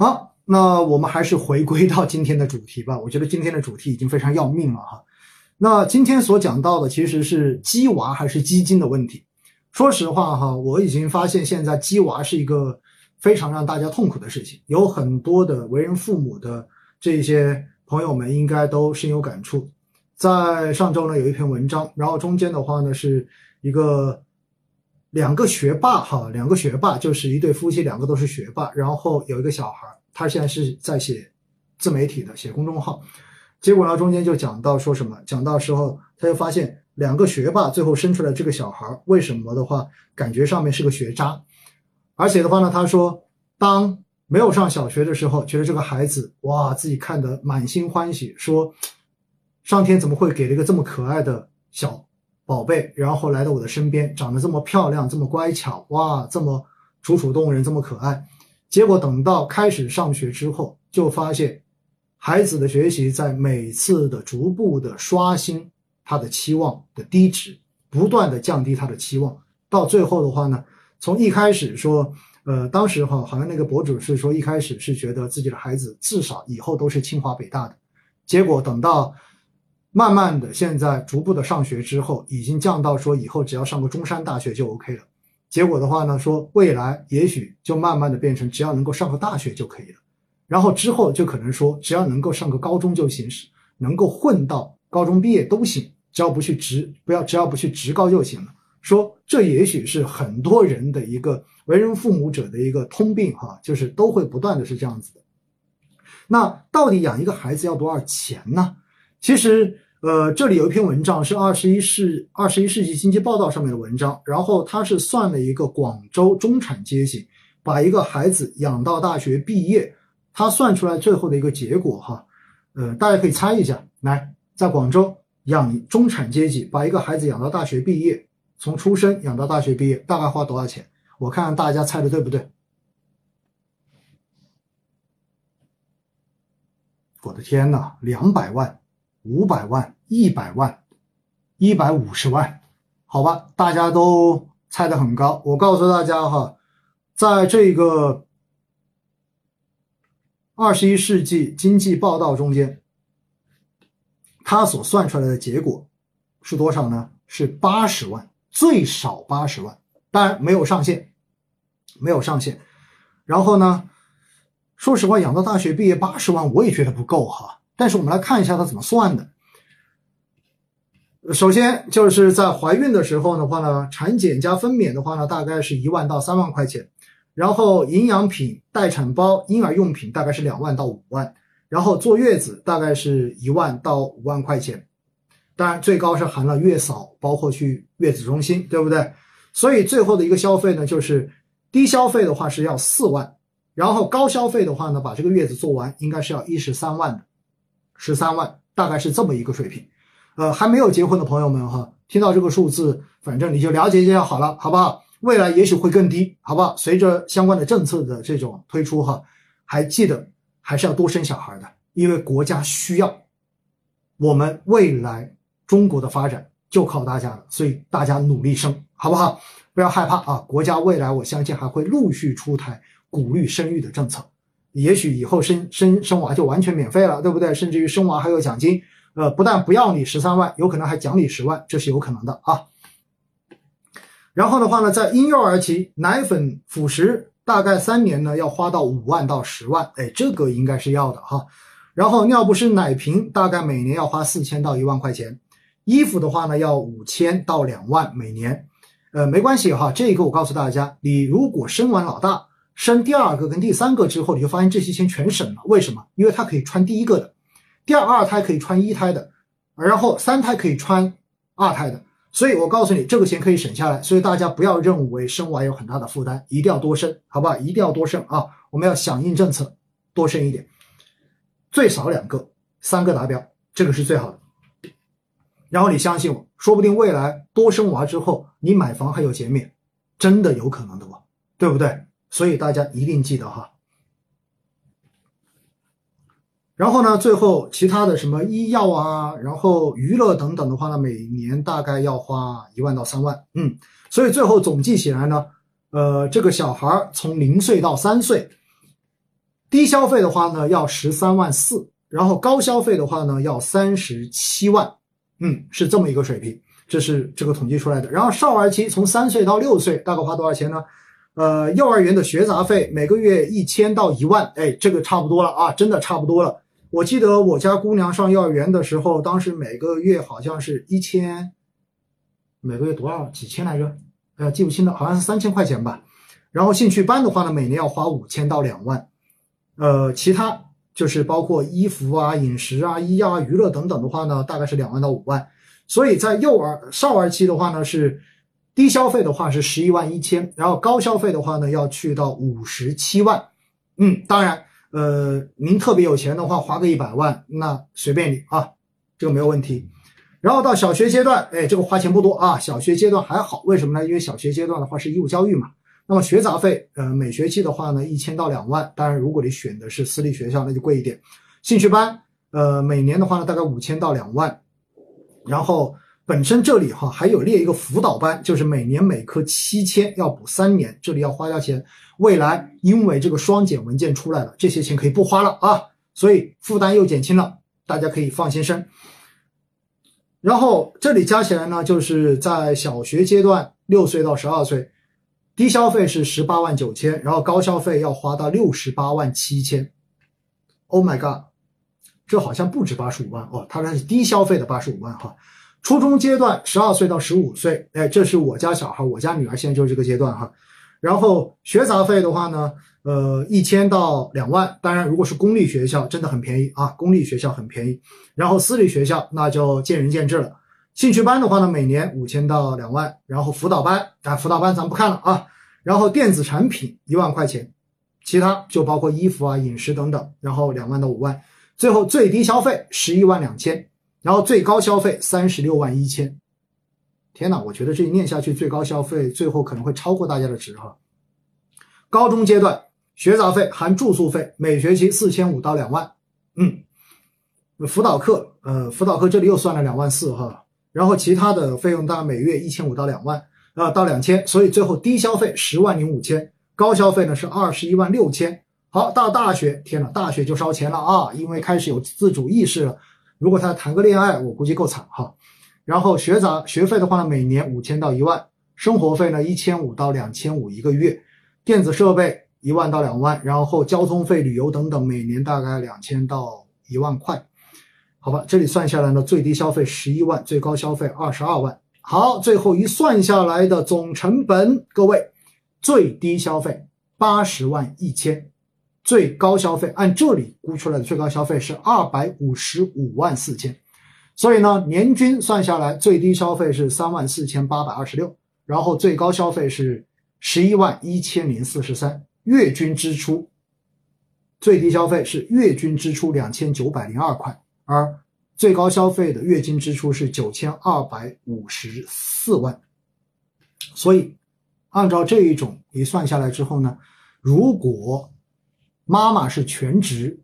好，那我们还是回归到今天的主题吧。我觉得今天的主题已经非常要命了哈。那今天所讲到的其实是鸡娃还是基金的问题。说实话哈，我已经发现现在鸡娃是一个非常让大家痛苦的事情，有很多的为人父母的这些朋友们应该都深有感触。在上周呢，有一篇文章，然后中间的话呢是一个两个学霸哈，两个学霸就是一对夫妻，两个都是学霸，然后有一个小孩，他现在是在写自媒体的，写公众号。结果呢，中间就讲到说什么？讲到时候，他就发现两个学霸最后生出来这个小孩，为什么的话，感觉上面是个学渣，而且的话呢，他说，当没有上小学的时候，觉得这个孩子哇，自己看得满心欢喜，说，上天怎么会给了一个这么可爱的小宝贝，然后来到我的身边，长得这么漂亮，这么乖巧，哇，这么楚楚动人，这么可爱。结果等到开始上学之后，就发现。孩子的学习在每次的逐步的刷新他的期望的低值，不断的降低他的期望，到最后的话呢，从一开始说，呃，当时哈好像那个博主是说一开始是觉得自己的孩子至少以后都是清华北大的，结果等到慢慢的现在逐步的上学之后，已经降到说以后只要上个中山大学就 OK 了，结果的话呢，说未来也许就慢慢的变成只要能够上个大学就可以了。然后之后就可能说，只要能够上个高中就行，能够混到高中毕业都行，只要不去职，不要只要不去职高就行了。说这也许是很多人的一个为人父母者的一个通病哈，就是都会不断的是这样子的。那到底养一个孩子要多少钱呢？其实，呃，这里有一篇文章是二十一世二十一世纪经济报道上面的文章，然后他是算了一个广州中产阶级把一个孩子养到大学毕业。他算出来最后的一个结果，哈，呃，大家可以猜一下，来，在广州养中产阶级，把一个孩子养到大学毕业，从出生养到大学毕业，大概花多少钱？我看看大家猜的对不对？我的天哪，两百万、五百万、一百万、一百五十万，好吧，大家都猜的很高。我告诉大家哈，在这个。二十一世纪经济报道中间，他所算出来的结果是多少呢？是八十万，最少八十万，当然没有上限，没有上限。然后呢，说实话，养到大学毕业八十万，我也觉得不够哈。但是我们来看一下他怎么算的。首先就是在怀孕的时候的话呢，产检加分娩的话呢，大概是一万到三万块钱。然后营养品、待产包、婴儿用品大概是两万到五万，然后坐月子大概是一万到五万块钱，当然最高是含了月嫂，包括去月子中心，对不对？所以最后的一个消费呢，就是低消费的话是要四万，然后高消费的话呢，把这个月子做完应该是要一十三万的，十三万大概是这么一个水平。呃，还没有结婚的朋友们哈，听到这个数字，反正你就了解一下好了，好不好？未来也许会更低，好不好？随着相关的政策的这种推出，哈，还记得还是要多生小孩的，因为国家需要，我们未来中国的发展就靠大家了，所以大家努力生，好不好？不要害怕啊！国家未来我相信还会陆续出台鼓励生育的政策，也许以后生生生娃就完全免费了，对不对？甚至于生娃还有奖金，呃，不但不要你十三万，有可能还奖你十万，这是有可能的啊。然后的话呢，在婴幼儿期，奶粉、辅食大概三年呢，要花到五万到十万，哎，这个应该是要的哈。然后尿不湿、奶瓶大概每年要花四千到一万块钱，衣服的话呢，要五千到两万每年。呃，没关系哈，这个我告诉大家，你如果生完老大，生第二个跟第三个之后，你就发现这些钱全省了。为什么？因为他可以穿第一个的，第二二胎可以穿一胎的，然后三胎可以穿二胎的。所以我告诉你，这个钱可以省下来，所以大家不要认为生娃有很大的负担，一定要多生，好不好？一定要多生啊！我们要响应政策，多生一点，最少两个，三个达标，这个是最好的。然后你相信我，说不定未来多生娃之后，你买房还有减免，真的有可能的哦，对不对？所以大家一定记得哈。然后呢，最后其他的什么医药啊，然后娱乐等等的话呢，每年大概要花一万到三万，嗯，所以最后总计起来呢，呃，这个小孩儿从零岁到三岁，低消费的话呢要十三万四，然后高消费的话呢要三十七万，嗯，是这么一个水平，这是这个统计出来的。然后少儿期从三岁到六岁大概花多少钱呢？呃，幼儿园的学杂费每个月一千到一万，哎，这个差不多了啊，真的差不多了。我记得我家姑娘上幼儿园的时候，当时每个月好像是一千，每个月多少几千来着？呃，记不清了，好像是三千块钱吧。然后兴趣班的话呢，每年要花五千到两万。呃，其他就是包括衣服啊、饮食啊、医药啊、娱乐等等的话呢，大概是两万到五万。所以在幼儿少儿期的话呢，是低消费的话是十一万一千，然后高消费的话呢要去到五十七万。嗯，当然。呃，您特别有钱的话，花个一百万，那随便你啊，这个没有问题。然后到小学阶段，哎，这个花钱不多啊，小学阶段还好，为什么呢？因为小学阶段的话是义务教育嘛。那么学杂费，呃，每学期的话呢，一千到两万。当然，如果你选的是私立学校，那就贵一点。兴趣班，呃，每年的话呢，大概五千到两万。然后本身这里哈还有列一个辅导班，就是每年每科七千，要补三年，这里要花掉钱。未来因为这个双减文件出来了，这些钱可以不花了啊，所以负担又减轻了，大家可以放心生。然后这里加起来呢，就是在小学阶段六岁到十二岁，低消费是十八万九千，然后高消费要花到六十八万七千。Oh my god，这好像不止八十五万哦，它是低消费的八十五万哈。初中阶段十二岁到十五岁，哎，这是我家小孩，我家女儿现在就是这个阶段哈。然后学杂费的话呢，呃，一千到两万。当然，如果是公立学校，真的很便宜啊，公立学校很便宜。然后私立学校那就见仁见智了。兴趣班的话呢，每年五千到两万。然后辅导班啊，辅导班咱不看了啊。然后电子产品一万块钱，其他就包括衣服啊、饮食等等。然后两万到五万。最后最低消费十一万两千，然后最高消费三十六万一千。天哪，我觉得这一念下去，最高消费最后可能会超过大家的值哈。高中阶段学杂费含住宿费，每学期四千五到两万。嗯，辅导课，呃，辅导课这里又算了两万四哈。然后其他的费用大概每月一千五到两万啊，到两千。所以最后低消费十万零五千，高消费呢是二十一万六千。好，到大学，天哪，大学就烧钱了啊，因为开始有自主意识了。如果他谈个恋爱，我估计够惨哈。然后学杂学费的话呢，每年五千到一万，生活费呢一千五到两千五一个月，电子设备一万到两万，然后交通费、旅游等等，每年大概两千到一万块，好吧，这里算下来呢，最低消费十一万，最高消费二十二万。好，最后一算下来的总成本，各位，最低消费八十万一千，最高消费按这里估出来的最高消费是二百五十五万四千。所以呢，年均算下来，最低消费是三万四千八百二十六，然后最高消费是十一万一千零四十三，月均支出，最低消费是月均支出两千九百零二块，而最高消费的月均支出是九千二百五十四万。所以，按照这一种一算下来之后呢，如果妈妈是全职，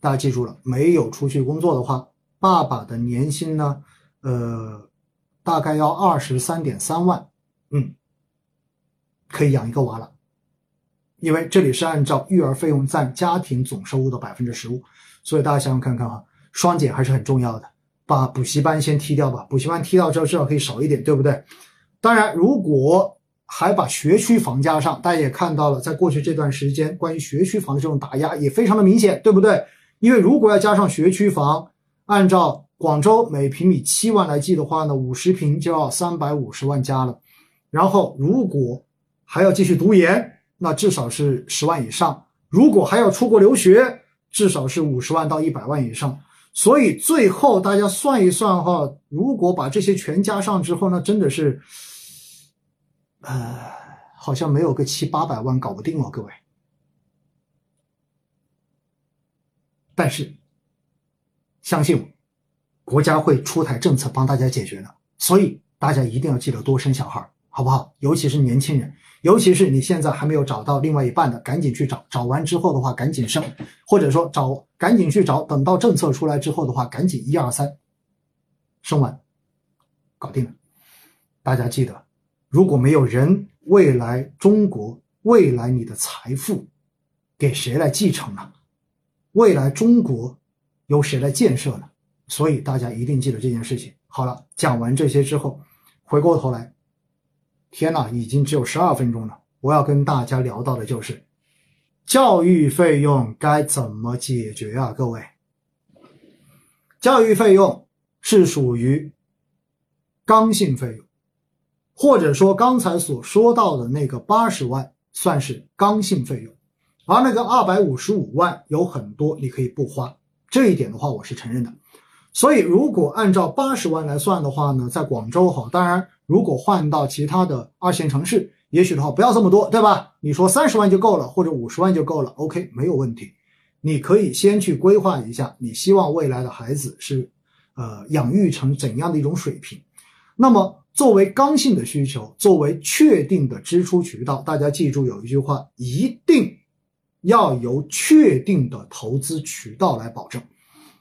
大家记住了，没有出去工作的话。爸爸的年薪呢？呃，大概要二十三点三万，嗯，可以养一个娃了。因为这里是按照育儿费用占家庭总收入的百分之十五，所以大家想想看看哈，双减还是很重要的。把补习班先踢掉吧，补习班踢掉之后至少可以少一点，对不对？当然，如果还把学区房加上，大家也看到了，在过去这段时间，关于学区房的这种打压也非常的明显，对不对？因为如果要加上学区房，按照广州每平米七万来计的话呢，五十平就要三百五十万加了。然后如果还要继续读研，那至少是十万以上。如果还要出国留学，至少是五十万到一百万以上。所以最后大家算一算哈，如果把这些全加上之后呢，真的是，呃，好像没有个七八百万搞不定哦，各位。但是。相信我，国家会出台政策帮大家解决的。所以大家一定要记得多生小孩，好不好？尤其是年轻人，尤其是你现在还没有找到另外一半的，赶紧去找。找完之后的话，赶紧生，或者说找赶紧去找。等到政策出来之后的话，赶紧一二三，生完，搞定了。大家记得，如果没有人，未来中国未来你的财富给谁来继承呢？未来中国由谁来建设呢？所以大家一定记得这件事情。好了，讲完这些之后，回过头来，天哪，已经只有十二分钟了。我要跟大家聊到的就是教育费用该怎么解决啊？各位，教育费用是属于刚性费用，或者说刚才所说到的那个八十万算是刚性费用，而那个二百五十五万有很多你可以不花，这一点的话我是承认的。所以如果按照八十万来算的话呢，在广州哈，当然如果换到其他的二线城市。也许的话不要这么多，对吧？你说三十万就够了，或者五十万就够了，OK，没有问题。你可以先去规划一下，你希望未来的孩子是，呃，养育成怎样的一种水平。那么作为刚性的需求，作为确定的支出渠道，大家记住有一句话，一定要由确定的投资渠道来保证。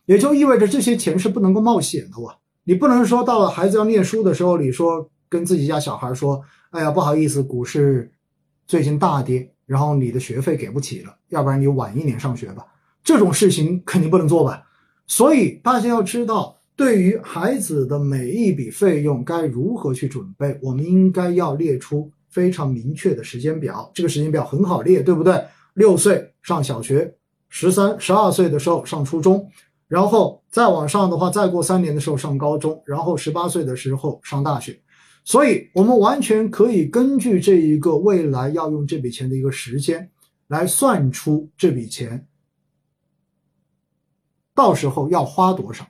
也就意味着这些钱是不能够冒险的哇！你不能说到了孩子要念书的时候，你说跟自己家小孩说。哎呀，不好意思，股市最近大跌，然后你的学费给不起了，要不然你晚一年上学吧。这种事情肯定不能做吧。所以大家要知道，对于孩子的每一笔费用该如何去准备，我们应该要列出非常明确的时间表。这个时间表很好列，对不对？六岁上小学，十三、十二岁的时候上初中，然后再往上的话，再过三年的时候上高中，然后十八岁的时候上大学。所以，我们完全可以根据这一个未来要用这笔钱的一个时间，来算出这笔钱到时候要花多少，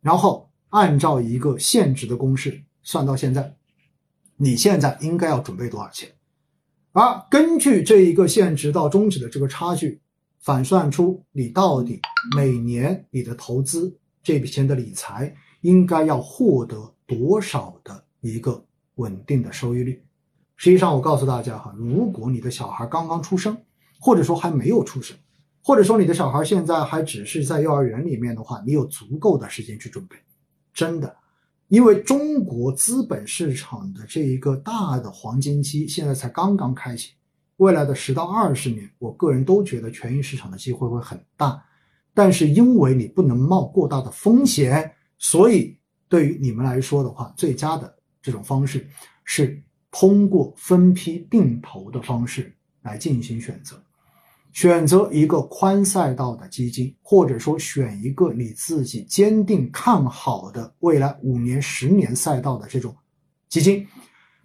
然后按照一个现值的公式算到现在，你现在应该要准备多少钱，而根据这一个现值到终止的这个差距，反算出你到底每年你的投资这笔钱的理财应该要获得多少的一个。稳定的收益率，实际上我告诉大家哈，如果你的小孩刚刚出生，或者说还没有出生，或者说你的小孩现在还只是在幼儿园里面的话，你有足够的时间去准备，真的，因为中国资本市场的这一个大的黄金期现在才刚刚开启，未来的十到二十年，我个人都觉得权益市场的机会会很大，但是因为你不能冒过大的风险，所以对于你们来说的话，最佳的。这种方式是通过分批定投的方式来进行选择，选择一个宽赛道的基金，或者说选一个你自己坚定看好的未来五年、十年赛道的这种基金。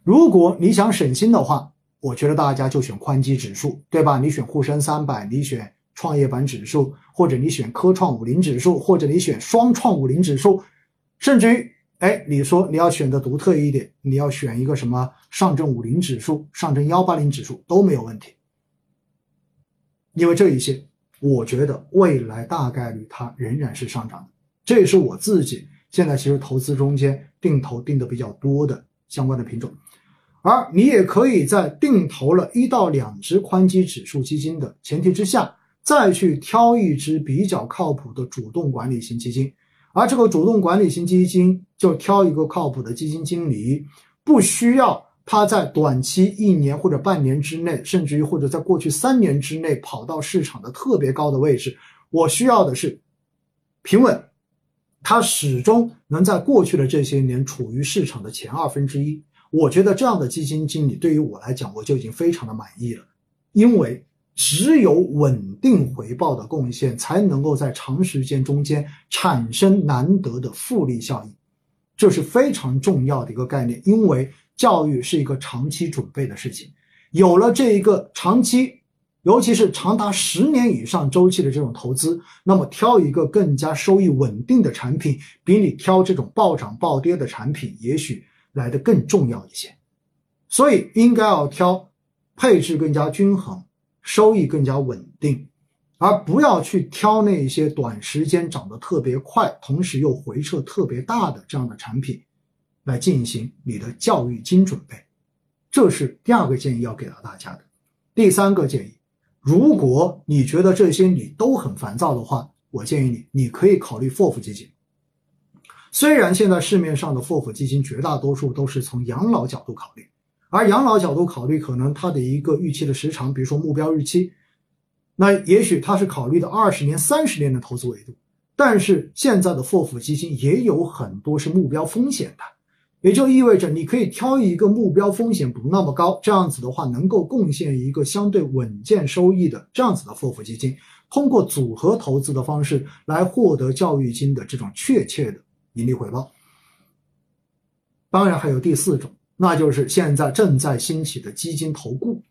如果你想省心的话，我觉得大家就选宽基指数，对吧？你选沪深三百，你选创业板指数，或者你选科创五零指数，或者你选双创五零指数，甚至于。哎，你说你要选的独特一点，你要选一个什么上证五零指数、上证幺八零指数都没有问题，因为这一些，我觉得未来大概率它仍然是上涨的。这也是我自己现在其实投资中间定投定的比较多的相关的品种，而你也可以在定投了一到两只宽基指数基金的前提之下，再去挑一只比较靠谱的主动管理型基金。而这个主动管理型基金就挑一个靠谱的基金经理，不需要他在短期一年或者半年之内，甚至于或者在过去三年之内跑到市场的特别高的位置。我需要的是平稳，他始终能在过去的这些年处于市场的前二分之一。我觉得这样的基金经理对于我来讲，我就已经非常的满意了，因为。只有稳定回报的贡献，才能够在长时间中间产生难得的复利效应，这是非常重要的一个概念。因为教育是一个长期准备的事情，有了这一个长期，尤其是长达十年以上周期的这种投资，那么挑一个更加收益稳定的产品，比你挑这种暴涨暴跌的产品，也许来的更重要一些。所以应该要挑配置更加均衡。收益更加稳定，而不要去挑那些短时间涨得特别快，同时又回撤特别大的这样的产品，来进行你的教育金准备。这是第二个建议要给到大家的。第三个建议，如果你觉得这些你都很烦躁的话，我建议你，你可以考虑 FOF 基金。虽然现在市面上的 FOF 基金绝大多数都是从养老角度考虑。而养老角度考虑，可能它的一个预期的时长，比如说目标日期，那也许他是考虑的二十年、三十年的投资维度，但是现在的霍夫基金也有很多是目标风险的，也就意味着你可以挑一个目标风险不那么高，这样子的话能够贡献一个相对稳健收益的这样子的霍夫基金，通过组合投资的方式来获得教育金的这种确切的盈利回报。当然还有第四种。那就是现在正在兴起的基金投顾。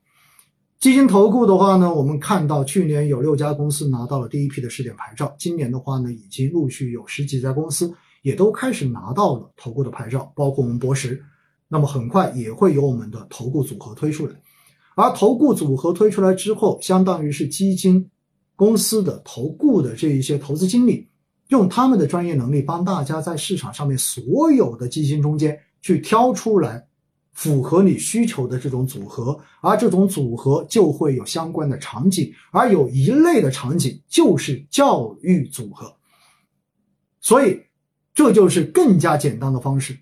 基金投顾的话呢，我们看到去年有六家公司拿到了第一批的试点牌照，今年的话呢，已经陆续有十几家公司也都开始拿到了投顾的牌照，包括我们博时。那么很快也会有我们的投顾组合推出来，而投顾组合推出来之后，相当于是基金公司的投顾的这一些投资经理，用他们的专业能力帮大家在市场上面所有的基金中间去挑出来。符合你需求的这种组合，而这种组合就会有相关的场景，而有一类的场景就是教育组合，所以这就是更加简单的方式，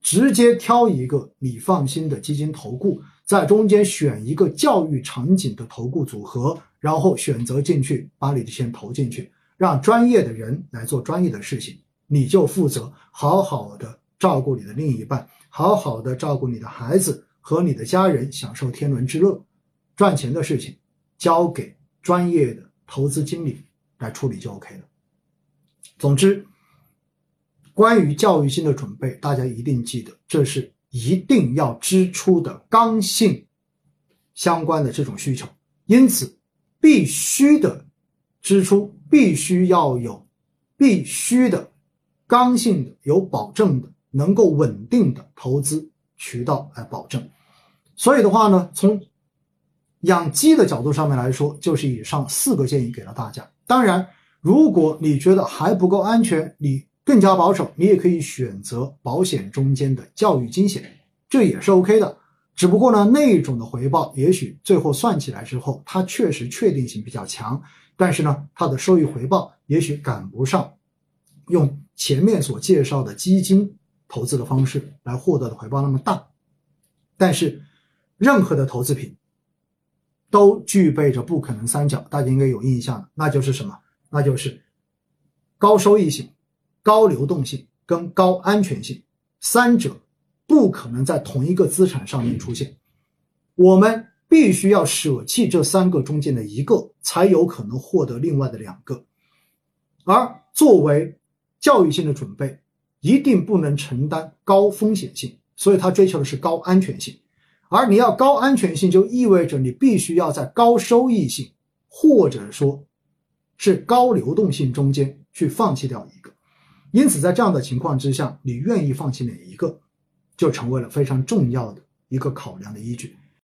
直接挑一个你放心的基金投顾，在中间选一个教育场景的投顾组合，然后选择进去，把你的钱投进去，让专业的人来做专业的事情，你就负责好好的照顾你的另一半。好好的照顾你的孩子和你的家人，享受天伦之乐，赚钱的事情交给专业的投资经理来处理就 OK 了。总之，关于教育金的准备，大家一定记得，这是一定要支出的刚性相关的这种需求，因此必须的支出必须要有必须的刚性的有保证的。能够稳定的投资渠道来保证，所以的话呢，从养鸡的角度上面来说，就是以上四个建议给了大家。当然，如果你觉得还不够安全，你更加保守，你也可以选择保险中间的教育金险，这也是 OK 的。只不过呢，那种的回报也许最后算起来之后，它确实确定性比较强，但是呢，它的收益回报也许赶不上用前面所介绍的基金。投资的方式来获得的回报那么大，但是任何的投资品都具备着不可能三角，大家应该有印象的，那就是什么？那就是高收益性、高流动性跟高安全性三者不可能在同一个资产上面出现，我们必须要舍弃这三个中间的一个，才有可能获得另外的两个。而作为教育性的准备。一定不能承担高风险性，所以它追求的是高安全性。而你要高安全性，就意味着你必须要在高收益性或者说是高流动性中间去放弃掉一个。因此，在这样的情况之下，你愿意放弃哪一个，就成为了非常重要的一个考量的依据。